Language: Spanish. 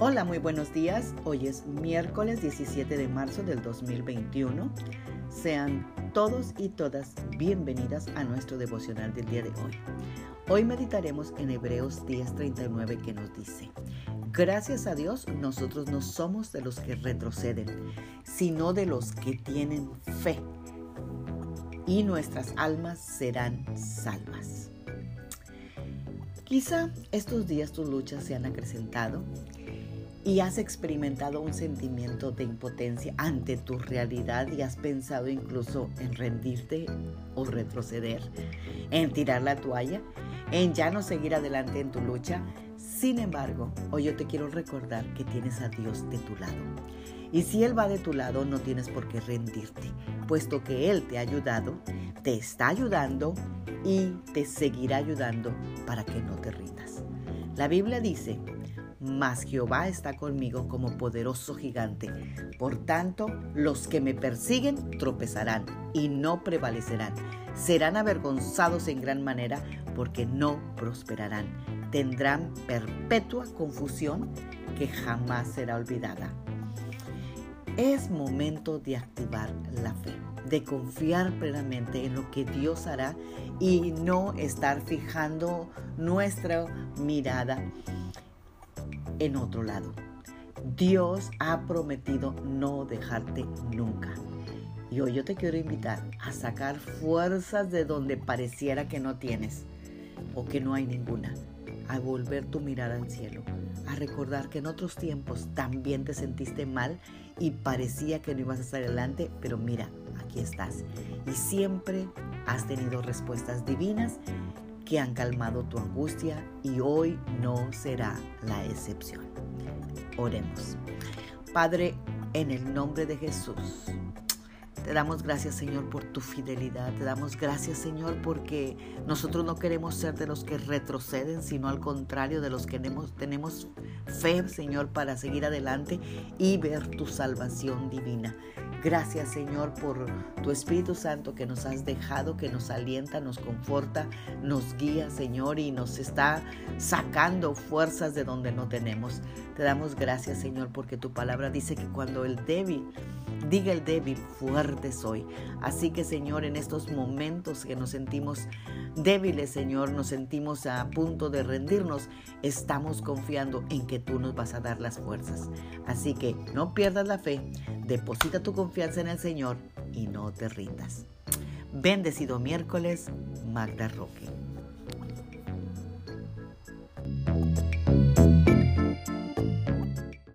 Hola, muy buenos días. Hoy es miércoles 17 de marzo del 2021. Sean todos y todas bienvenidas a nuestro devocional del día de hoy. Hoy meditaremos en Hebreos 10:39 que nos dice, Gracias a Dios nosotros no somos de los que retroceden, sino de los que tienen fe, y nuestras almas serán salvas. Quizá estos días tus luchas se han acrecentado y has experimentado un sentimiento de impotencia ante tu realidad y has pensado incluso en rendirte o retroceder, en tirar la toalla, en ya no seguir adelante en tu lucha. Sin embargo, hoy yo te quiero recordar que tienes a Dios de tu lado. Y si Él va de tu lado, no tienes por qué rendirte, puesto que Él te ha ayudado, te está ayudando y te seguirá ayudando para que no te rindas. La Biblia dice mas Jehová está conmigo como poderoso gigante. Por tanto, los que me persiguen tropezarán y no prevalecerán. Serán avergonzados en gran manera porque no prosperarán. Tendrán perpetua confusión que jamás será olvidada. Es momento de activar la fe, de confiar plenamente en lo que Dios hará y no estar fijando nuestra mirada en otro lado. Dios ha prometido no dejarte nunca. Y hoy yo te quiero invitar a sacar fuerzas de donde pareciera que no tienes o que no hay ninguna, a volver tu mirada al cielo, a recordar que en otros tiempos también te sentiste mal y parecía que no ibas a estar adelante, pero mira, aquí estás. Y siempre has tenido respuestas divinas que han calmado tu angustia y hoy no será la excepción. Oremos. Padre, en el nombre de Jesús, te damos gracias, Señor, por tu fidelidad. Te damos gracias, Señor, porque nosotros no queremos ser de los que retroceden, sino al contrario, de los que tenemos, fe, Señor, para seguir adelante y ver tu salvación divina. Gracias Señor por tu Espíritu Santo que nos has dejado, que nos alienta, nos conforta, nos guía Señor y nos está sacando fuerzas de donde no tenemos. Te damos gracias Señor porque tu palabra dice que cuando el débil diga el débil, fuerte soy. Así que Señor, en estos momentos que nos sentimos débiles, Señor, nos sentimos a punto de rendirnos, estamos confiando en que tú nos vas a dar las fuerzas. Así que no pierdas la fe, deposita tu confianza en el Señor y no te rindas. Bendecido miércoles, Magda Roque.